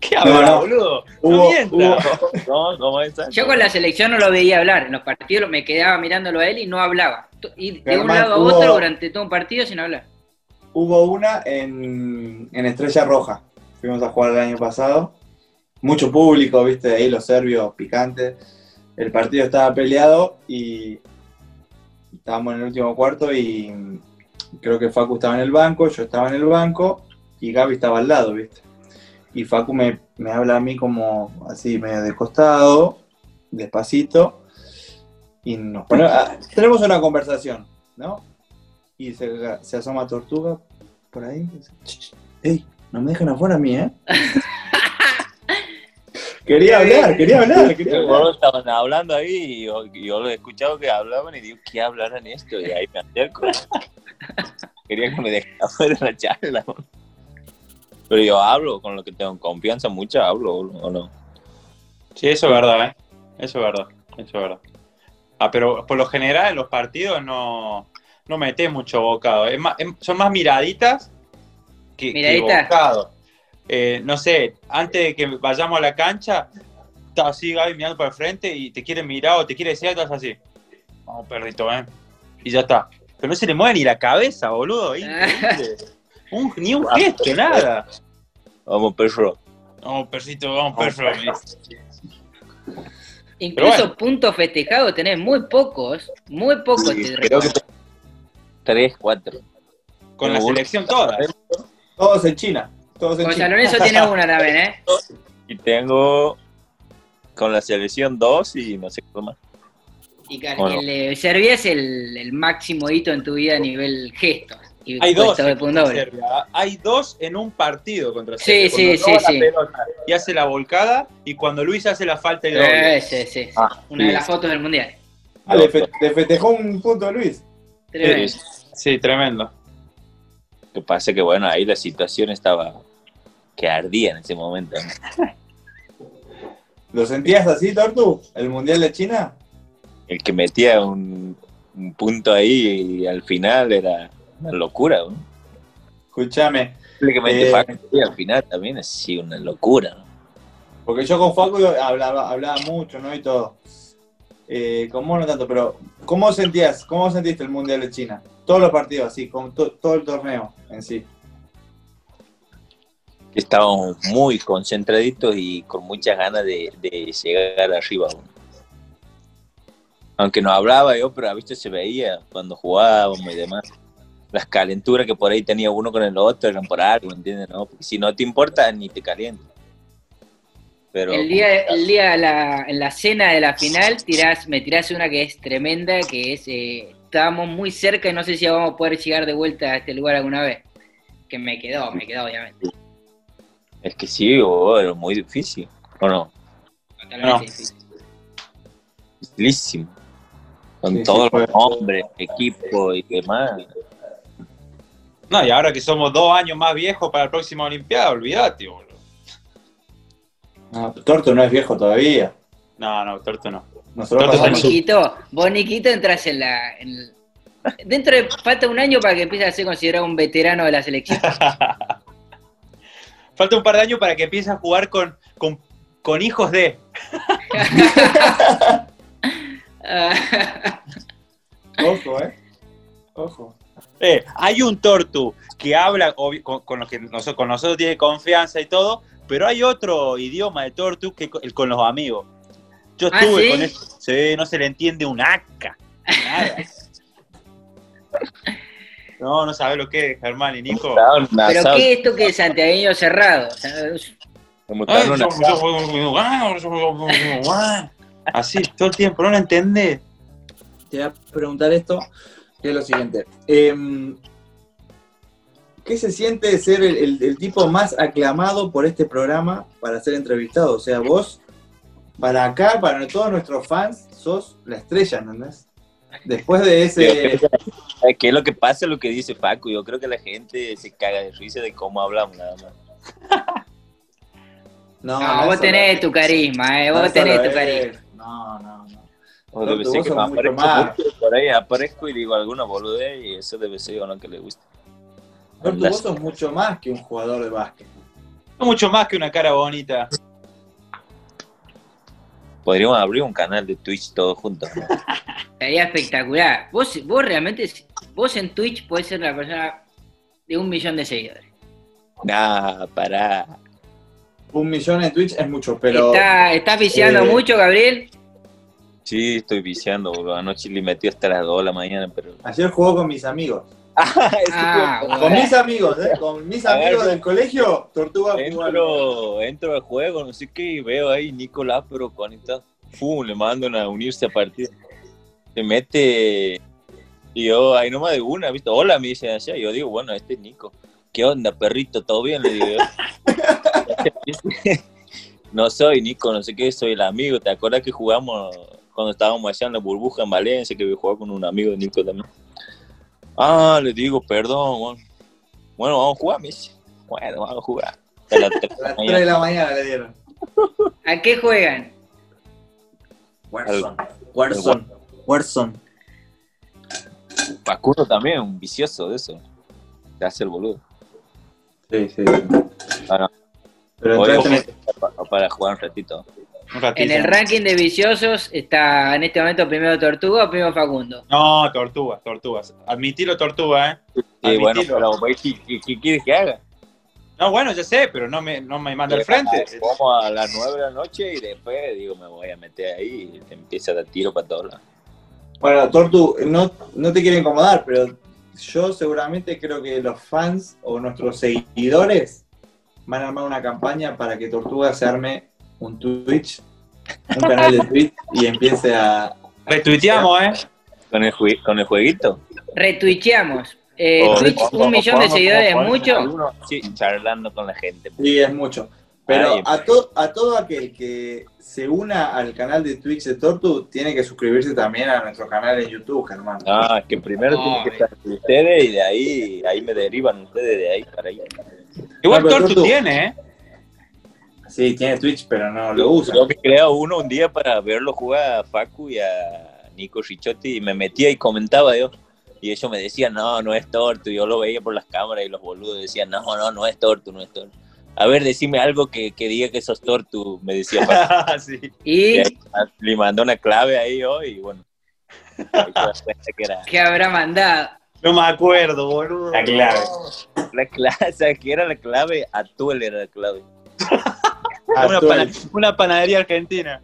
¿Qué No, habla, no. boludo? No mienta. hubo- No, ¿cómo está? Yo con la selección no lo veía hablar, en los partidos me quedaba mirándolo a él y no hablaba. Y de un lado a hubo- otro durante todo un partido sin hablar. Hubo una en, en Estrella Roja. Fuimos a jugar el año pasado. Mucho público, viste, ahí los serbios picantes. El partido estaba peleado y estábamos en el último cuarto y creo que Facu estaba en el banco, yo estaba en el banco y Gaby estaba al lado, viste. Y Facu me, me habla a mí como así, medio de costado, despacito, y nos pone, ah, tenemos una conversación, ¿no? Y se, se asoma Tortuga por ahí. y dice, "Ch, ch, ¡Ey! No me dejan afuera a mí, ¿eh? quería hablar, quería hablar, quería hablar. Estaban hablando ahí y yo, lo he escuchado que hablaban y digo, ¿qué hablarán esto? Y ahí me acerco. Quería que me dejaran fuera la charla. Pero yo hablo, con lo que tengo confianza mucho hablo, ¿o no? Sí, eso es verdad, ¿eh? Eso es verdad, eso es verdad. Ah, pero por lo general en los partidos no, no metes mucho bocado. Es más- es- son más miraditas que, que ¿Miraditas? bocado. Eh, no sé, antes de que vayamos a la cancha, está así Gaby mirando para el frente y te quiere mirar o te quiere decir algo, estás así. Vamos, perrito, ¿eh? Y ya está. Pero no se le mueve ni la cabeza, boludo. increíble. Un- ni un gesto, nada. Vamos, perro. Vamos, perrito, vamos, perro. Incluso bueno. puntos festejados tenés muy pocos, muy pocos Sí, te creo que. Tres, cuatro. Con la selección toda. Todos en China. Todos en Con China. San Lorenzo tiene una también, ¿eh? Y tengo con la selección dos y no sé qué más. Y el de Serbia es el, el máximo hito en tu vida a nivel gestos. Y Hay dos de. Serbia. Hay dos en un partido contra Sí, Serbia. sí, Cuando sí, roba sí. la pelota y hace la volcada y cuando Luis hace la falta y doble. Eh, sí, sí, sí. Ah, Una de las fotos del mundial. Ah, le, fe- le festejó un punto a Luis. Tremendo. Sí, tremendo. Lo que pasa que, bueno, ahí la situación estaba que ardía en ese momento. ¿no? ¿Lo sentías así, Tortu? ¿El Mundial de China? El que metía un, un punto ahí y al final era una locura. ¿no? Escúchame, Prácticamente Eh. Facu, al final también es sí, una locura. ¿no? porque yo con Facu hablaba, hablaba mucho, ¿no? Y todo. Eh, con vos no tanto, pero ¿cómo sentías, cómo sentiste el Mundial de China? Todos los partidos, así, con to- todo el torneo en sí. Estábamos muy concentraditos y con muchas ganas de, de llegar arriba. Aunque no hablaba yo, pero a visto se veía cuando jugábamos y demás. Las calenturas que por ahí tenía uno con el otro eran por algo, ¿entiendes? No? Porque si no te importa, ni te calienta. Pero, el día, el día la, en la cena de la final tirás, me tirás una que es tremenda, que es, eh, estábamos muy cerca y no sé si vamos a poder llegar de vuelta a este lugar alguna vez. Que me quedó, me quedó obviamente. Es que sí, oh, era muy difícil, ¿o no? Totalmente No. difícil. Dificilísimo. Con Sí, todos los hombres, equipo y demás. No, y ahora que somos dos años más viejos para la próxima Olimpiada, olvídate, boludo. No, Torto no es viejo todavía. No, no, Torto no. Nosotros Vos, pasamos- Niquito, vos, Niquito, entras en la... en el- Dentro de... Falta un año para que empieces a ser considerado un veterano de la selección. Falta un par de años para que empieces a jugar con, con, con hijos de. Ojo, eh. Ojo. Eh, hay un Tortu que habla con, con los que nosotros, con nosotros tiene confianza y todo, pero hay otro idioma de Tortu que co- el con los amigos. Yo ¿Ah, estuve sí? con eso. Sí, no se le entiende un aca. Nada. No, no sabes lo que es, Germán y Nico. Pero ¿qué es esto que es santiagueño cerrado? Así, todo el tiempo, no lo entendés. Te voy a preguntar esto, que es lo siguiente. Em, ¿Qué se siente ser el, el- el tipo más aclamado por este programa para ser entrevistado? O sea, vos, para acá, para todos nuestros fans, sos la estrella, ¿entendés? Después de ese... ¿Sabes ¿Qué es lo que pasa? Lo que dice Paco. Yo creo que la gente se caga de risa de cómo hablamos nada más. No, no, vos eso tenés no- tu carisma, eh, no, vos eso tenés tu carisma. No, no, no. O No, debe tú ser vos que me aparezco más. por ahí aparezco y digo alguna boludez y eso debe ser o no que le gusta. Tortu, vos sos mucho más que un jugador de básquet. No mucho más que una cara bonita. Podríamos abrir un canal de Twitch todos juntos. ¿no? Sería espectacular. Vos, vos realmente, vos en Twitch podés ser la persona de un millón de seguidores. Nah, pará. Un millón en Twitch es mucho, pero... Está, ¿Estás viciando eh, mucho, Gabriel? Sí, estoy viciando, boludo. Anoche le metí hasta las 2 de la mañana, pero. Ayer jugó con mis amigos. Ah, Con bueno. mis amigos, ¿eh? Con mis amigos del colegio, Tortuga. Entro, entro al juego, no sé qué, y veo ahí Nicolás, pero conectado. Fum, le mandan a unirse a partir. Se mete. Y yo, ahí nomás de una, ¿viste? Hola, me dicen. Y yo digo, bueno, este es Nico. ¿Qué onda, perrito? ¿Todo bien? Le digo. no soy Nico, no sé qué, soy el amigo. ¿Te acuerdas que jugamos cuando estábamos allá en la burbuja en Valencia, que jugaba con un amigo de Nico también? Ah, le digo, perdón, bueno. Bueno, vamos a jugar, me dice. Bueno, vamos a jugar. Hasta las tres de A la las mañana. 3 de la mañana le dieron. ¿A qué juegan? Warzone. Warzone. Warzone. Facundo también, un vicioso de eso. Te hace el boludo. Sí, sí. Ah, no. Pero Oye, entonces para, para jugar un ratito. En el ranking de viciosos está en este momento primero Tortuga o primero Facundo. No, tortugas, tortugas. Admitilo, tortuga, ¿eh? Sí, bueno, pero ¿qué, qué, qué quieres que haga? No, bueno, ya sé, pero no me, no me manda al frente. Vamos a las 9 de la noche y después digo, me voy a meter ahí y te empieza a dar tiro para todos lados. Bueno, Tortu, no, no te quiero incomodar, pero yo seguramente creo que los fans o nuestros seguidores van a armar una campaña para que Tortuga se arme un Twitch, un canal de Twitch y empiece a. Retuiteamos, ¿eh? ¿Con el, con el jueguito? Retuicheamos. Eh, Twitch, un millón de seguidores es mucho. Sí, charlando con la gente. Sí, es mucho. Pero a, to- a todo aquel que se una al canal de Twitch de Tortu tiene que suscribirse también a nuestro canal en YouTube, hermano. Ah, es que primero No, tiene que estar ustedes y de ahí, ahí me derivan ustedes de ahí para ahí. Igual No, Tortu Tortu- tiene, ¿eh? Sí, tiene Twitch, pero no lo usa. Yo me creaba uno un día para verlo jugar a Facu y a Nico Ricciotti y me metía y comentaba yo. Y ellos me decían, no, no es torto. Y yo lo veía por las cámaras y los boludos decían, no, no, no es torto, no es torto. A ver, decime algo que, que diga que sos torto, me decía Facu. sí. ¿Y Y ahí, le mandó una clave ahí yo y bueno. que era qué habrá mandado? No me acuerdo, boludo. La clave. la clave, ¿sabes qué era la clave? Atuel era la clave. Una, Actual. pana- una panadería argentina.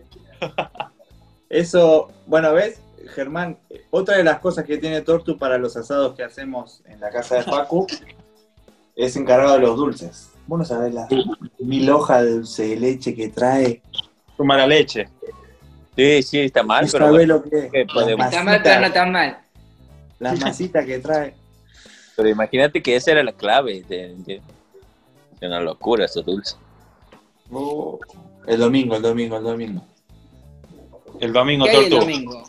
Eso, bueno, ¿ves? Germán, otra de las cosas que tiene Tortu para los asados que hacemos en la casa de Facu es encargado de los dulces. Vos no sabés las mil hojas de dulce de leche que trae. Tu mala leche. Sí, sí, está mal, No pero sabés bueno, lo que es. podemos- Está mal, pero no tan mal. las masitas que trae. pero imagínate que esa era la clave. De, de- de una locura esos dulces. Oh, el domingo, el domingo, el domingo. El domingo, ¿Qué hay el Tortu. domingo?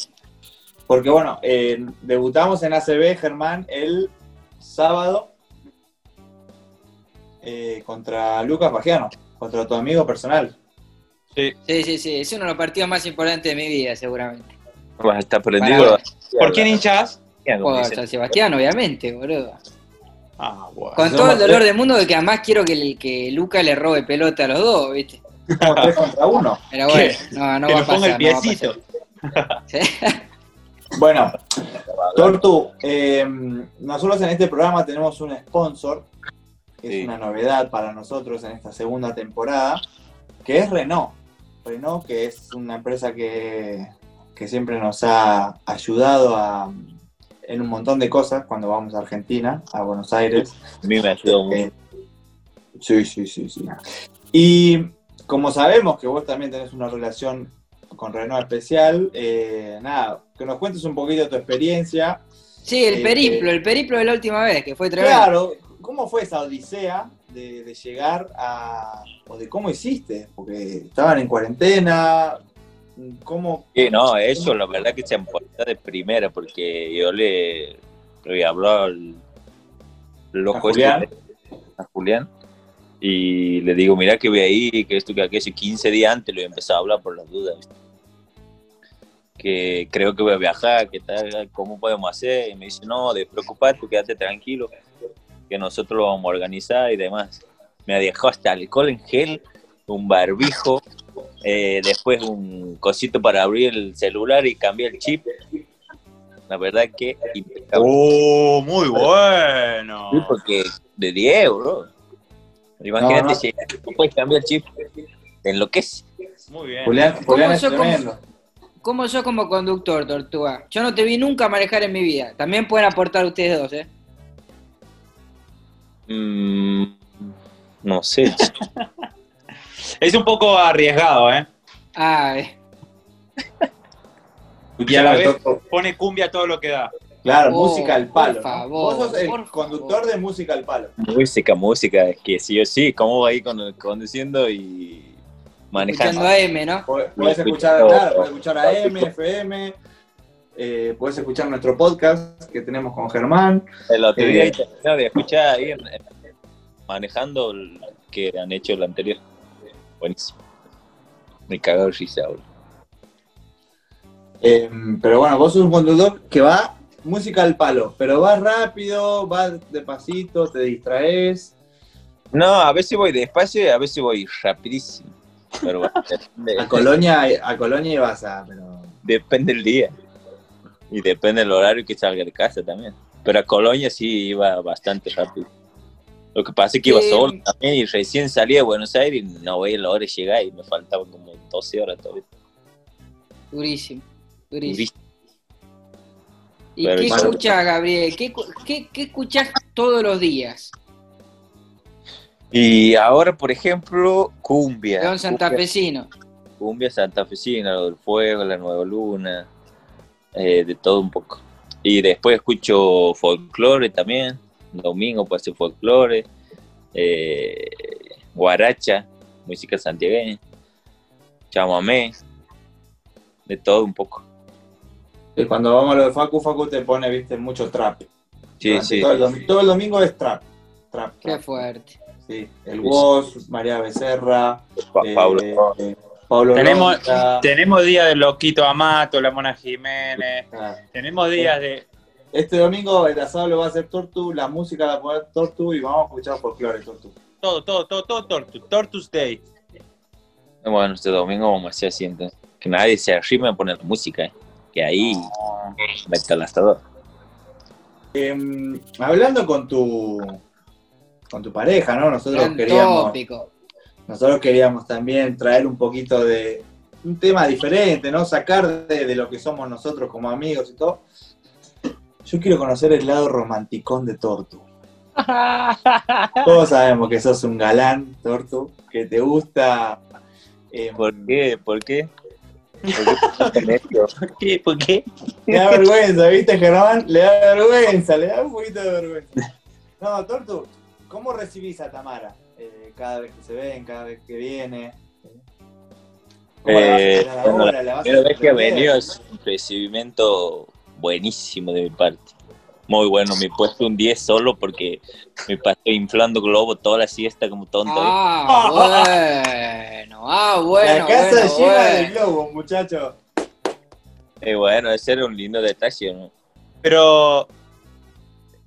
Porque bueno, eh, debutamos en ACB, Germán, el sábado eh, contra Lucas Pagiano, contra tu amigo personal. Sí. Sí, sí, sí. Es uno de los partidos más importantes de mi vida, seguramente. Vas a estar prendido. ¿Por quién hinchas? Por. San Sebastián, obviamente, boludo. Ah, bueno. Con todo el dolor tres. del mundo de que además quiero que, el- que Luca le robe pelota a los dos, ¿viste? Como tres contra uno. Pero bueno, no, no que va a pasar. ponga el no va a piecito. pasar. Sí. Bueno, Tortu, eh, nosotros en este programa tenemos un sponsor, que Sí. es una novedad para nosotros en esta segunda temporada, que es Renault. Renault, que es una empresa que, que siempre nos ha ayudado a, en un montón de cosas cuando vamos a Argentina, a Buenos Aires. A mí me ayudó mucho. Eh, Sí, sí, sí, sí. Y como sabemos que vos también tenés una relación con Renault especial, eh, nada, que nos cuentes un poquito tu experiencia. Sí, el Eh, periplo, el periplo de la última vez, que fue tremendo. Claro, ¿cómo fue esa odisea de, de llegar a... o de cómo hiciste? Porque estaban en cuarentena, ¿cómo... Sí, no, eso la verdad que se importa de primera, porque yo le, le habló al loco A Julián. este, a Julián, y le digo, mira que voy ahí, que esto, que aquello, y 15 días antes le he empezado a hablar por las dudas, ¿viste? que creo que voy a viajar, que tal, cómo podemos hacer, y me dice, no, despreocupate, quédate tranquilo, que nosotros lo vamos a organizar y demás. Me dejó hasta alcohol en gel, un barbijo, eh, después un cosito para abrir el celular y cambiar el chip. La verdad que impecable. Oh, muy bueno. Sí, porque de 10 euros. Imagínate No, no. si no puedes cambiar el chip, te enloquece. Muy bien. Julián, Julián es yo como- tremendo. ¿Cómo sos como conductor, Tortuga? Yo no te vi nunca manejar en mi vida. También pueden aportar ustedes dos, ¿eh? Mm, no sé. Es un poco arriesgado, ¿eh? Ah, eh. Y a la vez pone cumbia todo lo que da. Claro, Oh, música al por palo. ¿no? favor, Vos sos el por conductor favor. de música al palo. música, música, es que sí o sí, ¿cómo va ahí con, conduciendo y manejando? escuchando a M, ¿no? Podés escuchar, claro, podés escuchar a M, FM, eh, podés escuchar nuestro podcast que tenemos con Germán. El otro día Eh, escuchar ahí en- manejando el que han hecho el anterior. Buenísimo. Me cagó el risa, boludo. Eh, pero bueno, vos sos un conductor que va música al palo, pero vas rápido, vas despacito, te distraes. No, a veces voy despacio y a veces voy rapidísimo. Pero bueno, A Colonia, a Colonia vas a. Pero... depende el día. Y depende del horario que salga de casa también. Pero a Colonia sí iba bastante rápido. Lo que pasa es que iba solo también y recién salí de Buenos Aires y no veía la hora de llegar y me faltaban como 12 horas todavía. Durísimo, durísimo. Durísimo. ¿Y Pero qué bueno. escuchás, Gabriel? ¿Qué, qué, qué escuchás todos los días? Y ahora, por ejemplo, cumbia. León Cumbia, Santafesino. cumbia santafesina, lo del fuego, la nueva luna, eh, de todo un poco. Y después escucho folclore también, domingo puede ser folclore, eh, guaracha, música santiagueña, chamamé, de todo un poco. Y cuando vamos a lo de Facu, Facu te pone, viste, mucho trap. Sí, Durante sí. Todo el, dom- todo el domingo es trap. Trap, Qué trap. fuerte. Sí, el Woz, María Becerra, Pa- eh, Pablo. eh, Pablo Tenemos, tenemos días de Loquito Amato, la Mona Jiménez. Ah. Tenemos días de. Este domingo el asado lo va a hacer Tortu, la música la va a poner Tortu y vamos a escuchar folclore Tortu. Todo, todo, todo, todo, Tortu. Tortus Day. Bueno, este domingo vamos a hacer así entonces. Que nadie se arrime a poner música, eh, que ahí mete el astador. Em, hablando con tu con tu pareja, ¿no? Nosotros Gran queríamos, tópico. nosotros queríamos también traer un poquito de, un tema diferente, ¿no? Sacar de, de lo que somos nosotros como amigos y todo. Yo quiero conocer el lado romanticón de Tortu. Todos sabemos que sos un galán, Tortu, que te gusta. eh, ¿Por qué? ¿Por qué? ¿Por qué? ¿Por qué? ¿Por qué? Le da vergüenza, ¿viste, Germán? Le da vergüenza, le da un poquito de vergüenza. No, Tortu, ¿cómo recibís a Tamara? Eh, cada vez que se ven, cada vez que viene. ¿Cómo la vas a Eh, ahora? ¿La vas a Primera vez que venido es un recibimiento buenísimo de mi parte. Muy bueno, me he puesto un 10 solo porque me pasé inflando globo toda la siesta como tonto. Ah, bueno, ah, bueno. la casa bueno, llena bueno. de globos, muchachos. Y bueno, ese era un lindo detalle, ¿no? Pero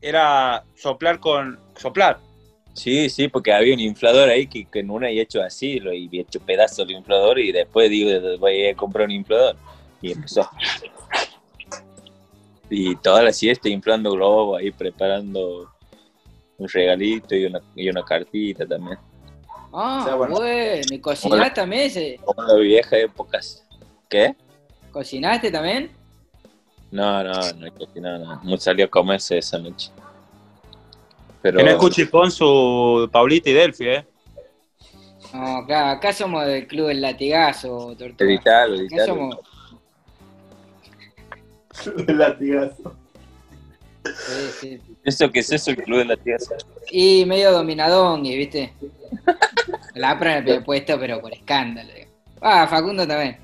era soplar con. soplar. Sí, sí, porque había un inflador ahí que, que en una he hecho así, lo he hecho pedazo el inflador y después digo, voy a comprar un inflador. Y empezó. Y toda la siesta inflando globo ahí, preparando un regalito y una, y una cartita también. Ah, O sea, bueno. bueno. ¿Y cocinaste también? ese? Como en las viejas épocas. ¿Qué? ¿Cocinaste también? No, no, no he cocinado nada. No salió a comerse esa noche. Pero Que no es cuchipón su Paulita y Delphi, ¿eh? No, acá, acá somos del club del latigazo, Tortuga. Acá editalo. somos, El latigazo. sí, sí. ¿Eso qué es eso, el club de la tía? Y medio dominadón, y viste. La APRA en el puesto, pero por escándalo. Ah, Facundo también.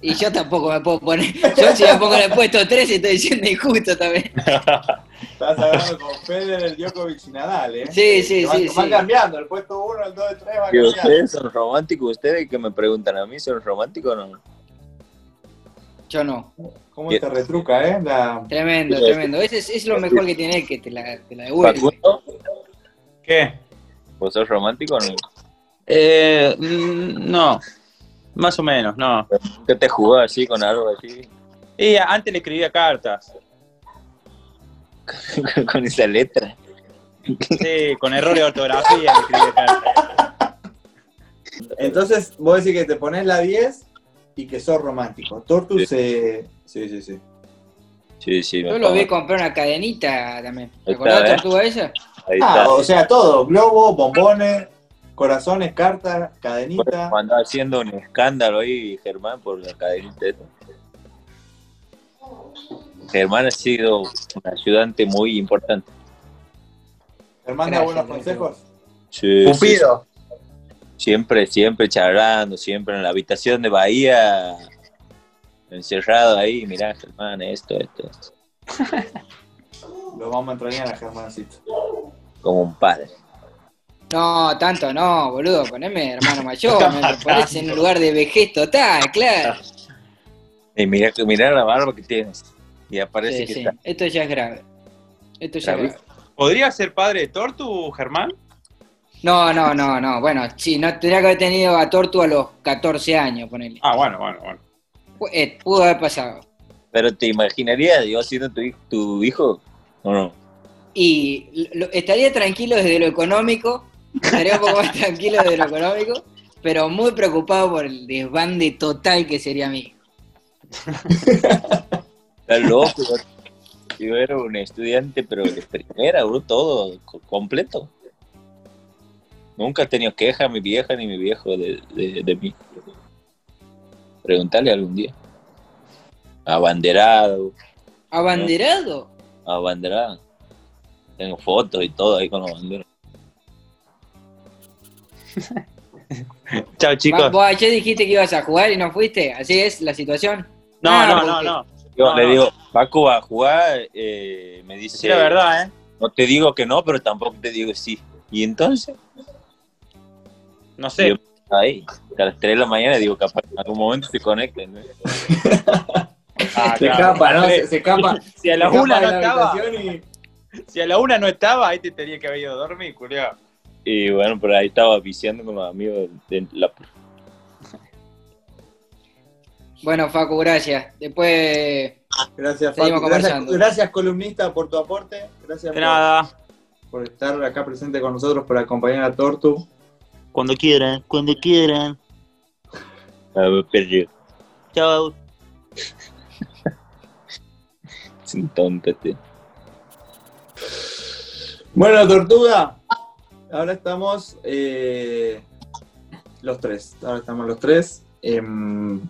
Y yo tampoco me puedo poner. Yo si me pongo en el puesto 3 estoy diciendo injusto también. Estás hablando con Federer, Djokovic y Nadal, ¿eh? Sí, sí, van, sí, Van sí. cambiando, el puesto 1, el 2, el 3 va ¿Y cambiando. ustedes son románticos? ¿Ustedes que me preguntan a mí son románticos o no? Yo no. ¿Cómo te retruca, eh? La... Tremendo, Sí. tremendo. Ese es, es lo mejor que tiene él, que te la, te la devuelve. ¿Facundo? ¿Qué? ¿Vos sos romántico o no? Eh, mm, no. Más o menos, no. ¿Qué te jugó así con algo así? Y antes le escribía cartas. con esa letra. Sí, con errores de ortografía le escribía cartas. Entonces, vos decís que te pones la 10 y que sos romántico. Tortu Sí. se. Sí, sí, sí. Sí, sí. Yo lo vi comprar una cadenita también. ¿Te acordás está, de ¿eh? Tortuga esa? Ahí Ah, o sea, todo. Globo, bombones, corazones, cartas, cadenita. Cuando haciendo un escándalo ahí, Germán, por la cadenita esta. Germán ha sido un ayudante muy importante. Germán da buenos consejos. Sí, sí, sí. Siempre, siempre charlando, siempre en la habitación de Bahía, encerrado ahí, mirá, Germán, esto, esto, esto. Lo vamos a entrañar a Germancito. Como un padre. No, tanto no, boludo. Poneme hermano mayor. me ponés en un lugar de vejez total, claro. Y mirá, mirá la barba que tienes. Y aparece Sí, que sí. está. Esto ya es grave. Esto ya es grave. ¿Podría ser padre de Tortu, Germán? No, no, no, no. Bueno, sí, no tendría que haber tenido a Tortu a los 14 años, ponele. Ah, bueno, bueno, bueno. Eh, pudo haber pasado. Pero te imaginarías yo siendo tu, hij- tu hijo, ¿o no? Y lo- estaría tranquilo desde lo económico, estaría un poco más tranquilo desde lo económico, pero muy preocupado por el desbande total que sería mi hijo. Estás loco. yo- era un estudiante, pero de primera, bro, todo co- completo. Nunca he tenido queja mi vieja ni mi viejo de, de, de mí. Preguntarle algún día. Abanderado, ¿Abanderado? abanderado. Tengo fotos y todo ahí con la bandera. Chao, chicos. Vos ayer dijiste que ibas a jugar y no fuiste, así es la situación. No, Ah, no, no, no. Yo No, le digo, Paco va a jugar, eh, me dice, Sí, la verdad, ¿eh? no te digo que no, pero tampoco te digo sí. Y entonces, No sé. Yo- ahí, a las 3 de la mañana, digo, capaz en algún momento se conecten. ¿no? Ah, Se claro. escapa, ¿no? Se, se escapa. Si a la una no la estaba, y- si a la una no estaba, ahí te tenía que haber ido a dormir, culiao. Y bueno, pero ahí estaba viciando con los amigos de la... Bueno, Facu, gracias. Después, Gracias, Facu. Gracias, conversando. gracias, columnista, por tu aporte. Gracias De por, nada. por estar acá presente con nosotros, por acompañar a Tortu. Cuando quieran, cuando quieran. a perdido. chao. es un tonto este. Bueno, Tortuga, ahora estamos eh, los tres. Ahora estamos los tres. Em,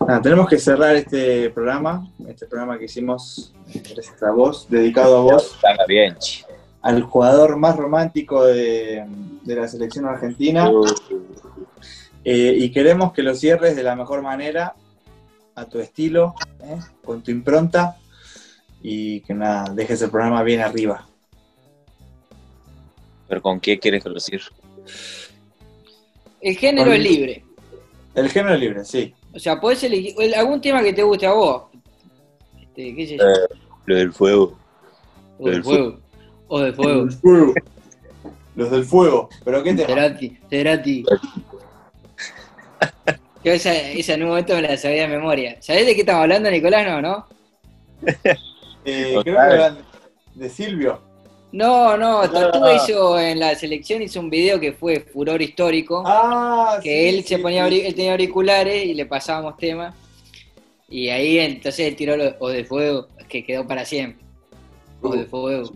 nada, tenemos que cerrar este programa, este programa que hicimos gracias a vos, dedicado a vos, Está bien. Al jugador más romántico de, de la selección argentina. Eh, y queremos que lo cierres de la mejor manera, a tu estilo, ¿eh? con tu impronta, y que nada, dejes el programa bien arriba. Pero ¿con qué quieres que lo cierre? El género Con- es libre. El género libre, sí. O sea, podés elegir el- algún tema que te guste a vos. Este, qué sé yo. Eh, Lo del fuego. o de del fuego. O de fuego. Los del fuego. Los del fuego. ¿Pero qué tema? Cerati, Cerati. Yo esa, esa en un momento me la sabía de memoria. ¿Sabés de qué estamos hablando, Nicolás? No, ¿no? Eh, creo que eran de Silvio. No, no, Tortuga Ah. hizo en la selección hizo un video que fue furor histórico. Ah, que sí, él se ponía sí. él tenía auriculares y le pasábamos temas. Y ahí entonces él tiró lo, o de fuego, que quedó para siempre. O de fuego.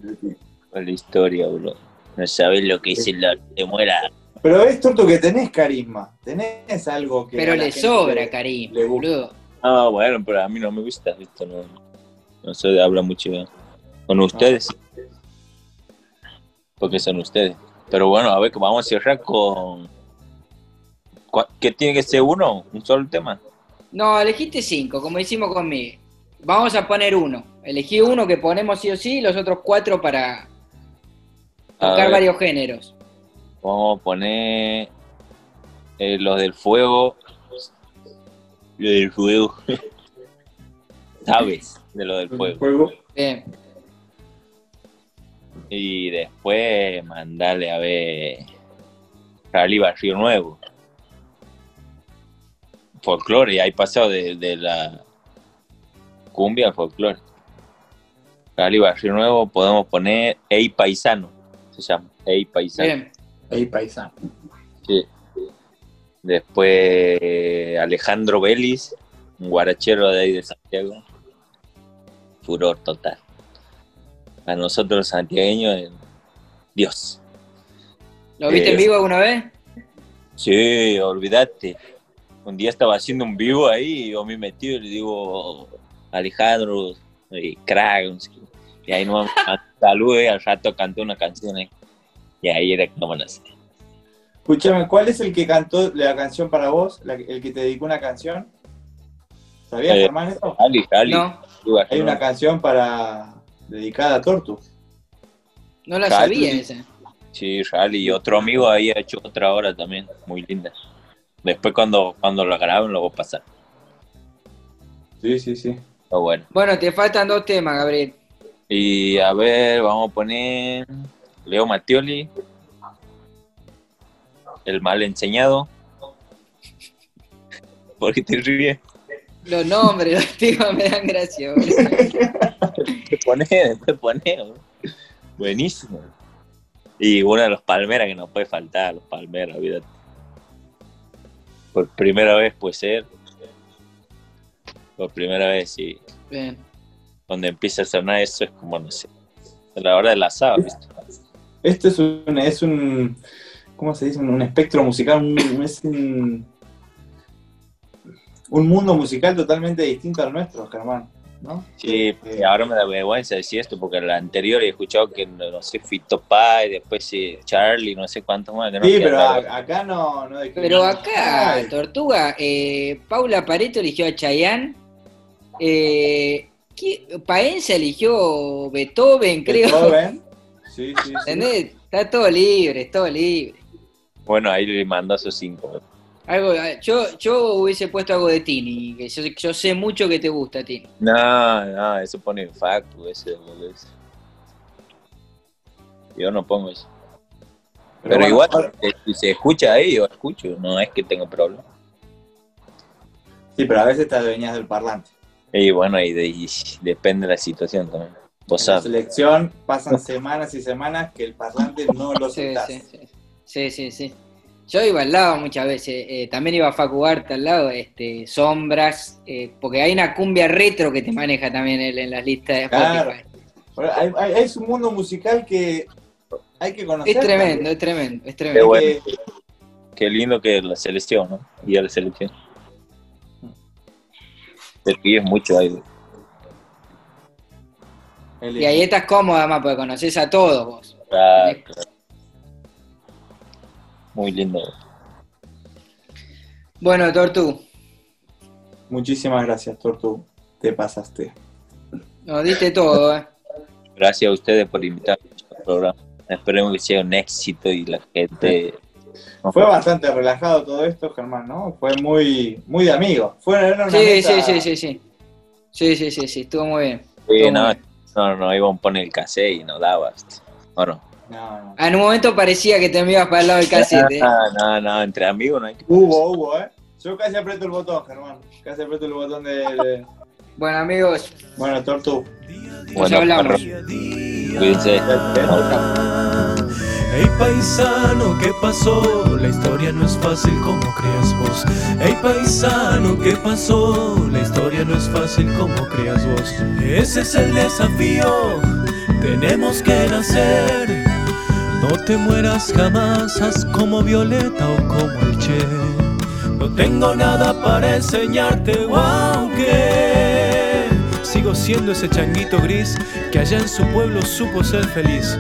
Con la historia, boludo. No sabes lo que es el te muera. Pero es torto que tenés carisma. Tenés algo que. Pero le sobra, Karim, le gusta. boludo. Ah, bueno, pero a mí no me gusta esto, no. No sé de habla mucho con ustedes. Porque son ustedes. Pero bueno, a ver, que vamos a cerrar con. ¿Cuál- ¿Qué tiene que ser uno? ¿Un solo tema? No, elegiste cinco, como hicimos conmigo. Vamos a poner uno. Elegí uno que ponemos sí o sí, y los otros cuatro para A tocar ver. varios géneros. Vamos a poner eh, los del fuego. Lo del fuego. ¿Sabes? De lo del fuego. Fuego. Bien. Y después mandarle a ver Rally Barrio Nuevo. Folclore, y ahí pasado de, de la cumbia al folclore. Rally Barrio Nuevo podemos poner Ey Paisano, se llama, Ey Paisano. Bien. Ahí, paisano. Sí. Después Alejandro Vélez, un guarachero de ahí de Santiago. Furor total. A nosotros los santiagueños, eh, Dios. ¿Lo viste Eh, en vivo alguna vez? Sí, olvídate. Un día estaba haciendo un vivo ahí y yo me metí y le digo, Alejandro, eh, crack, no sé qué. Y ahí no saludé y al rato canté una canción ahí. Y ahí era como sé. Escúchame, ¿cuál es el que cantó la canción para vos? La- el que te dedicó una canción. ¿Sabías, Eh, Germán, eso? Ali, Ali, No, Hay una canción para dedicada a Tortu. no la Cali. sabía esa. Sí, Rally. Y otro amigo ahí ha hecho otra hora también, muy linda. Después cuando, cuando lo graben lo voy a pasar. Sí, sí, sí. Pero bueno. Bueno, te faltan dos temas, Gabriel. Y a ver, vamos a poner Leo Mattioli. El mal enseñado. ¿Por qué te ríes? Los nombres, los temas me dan gracia. Después poné, después bro. Buenísimo. Y uno de los Palmeras que no puede faltar, los Palmeras, olvídate. Por primera vez puede ser. Por primera vez, sí. Bien. Donde empieza a sonar eso es como, no sé. A la hora del asado, ¿viste? Esto es un, es un ¿cómo se dice? Un espectro musical, un, es un, un mundo musical totalmente distinto al nuestro, Germán, ¿no? Sí, Eh, ahora me da vergüenza decir esto porque la anterior he escuchado que, no sé, Fito Pai, después sí, Charlie, no sé cuántos más. que no sí, pero a- acá no, no Pero acá, Ay, Tortuga, eh, Paula Pareto eligió a Chayanne. Eh, ¿qué- Paenza eligió Beethoven, creo. Beethoven. Sí, sí, sí. ¿Entendés? Está todo libre, todo libre. Bueno, ahí le mandó a esos cinco. Algo, yo, yo hubiese puesto algo de Tini, que yo, yo sé mucho que te gusta, Tini. No, no, eso pone ese boludo. ese. Yo no pongo eso. Pero, bueno, igual, eh, si se escucha ahí, yo escucho, no es que tengo problema. Sí, pero a veces te adueñas del parlante. Y bueno, y, de- y depende de la situación también. Vos En la selección pasan semanas y semanas que el parlante no lo Sí, sí, sí. Sí. Yo iba al lado muchas veces, eh, también iba a Facu Arte al lado, este, Sombras, eh, porque hay una cumbia retro que te maneja también él en las listas de Spotify. Claro. Bueno, hay- hay- es un mundo musical que hay que conocer. Es tremendo, es tremendo, es Qué tremendo. bueno. Qué lindo que la selección, ¿no? Y a la selección. Te ríes mucho ahí. El- Y ahí estás cómoda, además, porque conoces a todos vos. Claro, claro. Muy lindo. Bueno, Tortu, Muchísimas gracias, Tortu. Te pasaste. nos diste todo, ¿eh? Gracias a ustedes por invitarme al programa. Esperemos que sea un éxito y la gente. Fue bastante relajado todo esto, Germán, ¿no? Fue muy, muy de amigos. Fue una Sí, mesa- sí, sí, sí, sí. Sí, sí, sí, sí, estuvo muy bien. Sí, Estuvo no, muy bien. no, no, íbamos a poner el cassette y no daba. ¿O no? No, no. Ah, En un momento parecía que te me ibas para el lado del casete. No, no, no, entre amigos no hay que. Hubo, hubo, ¿eh? Yo casi aprieto el botón, Germán. Casi aprieto el botón de... de- Bueno, amigos, Bueno, Tortu. nos hablamos. Cuídense. Ey paisano, ¿qué pasó? La historia no es fácil como creas vos. Ey paisano, ¿qué pasó? La historia no es fácil como creas vos. Ese es el desafío, tenemos que nacer. No te mueras jamás, como Violeta o como el Che. No tengo nada para enseñarte, aunque sigo siendo ese changuito gris que allá en su pueblo supo ser feliz.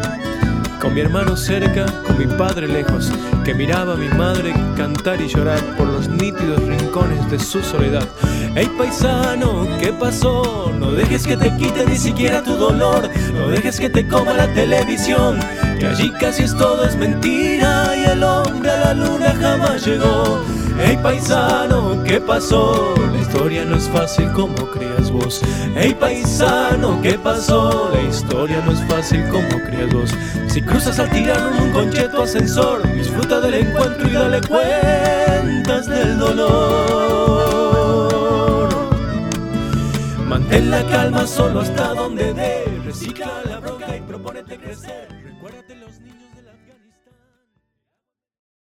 Con mi hermano cerca, con mi padre lejos, que miraba a mi madre cantar y llorar por los nítidos rincones de su soledad. Ey paisano, ¿qué pasó? No dejes que te quite ni siquiera tu dolor, no dejes que te coma la televisión, que allí casi es todo es mentira y el hombre a la luna jamás llegó. Ey paisano, ¿qué pasó? La historia no es fácil como creas vos. Ey paisano, ¿qué pasó? La historia no es fácil como creas vos. Si cruzas al tirano en un concheto ascensor, disfruta del encuentro y dale cuentas del dolor. Mantén la calma solo hasta donde dé. Recicla la bronca y propónete crecer.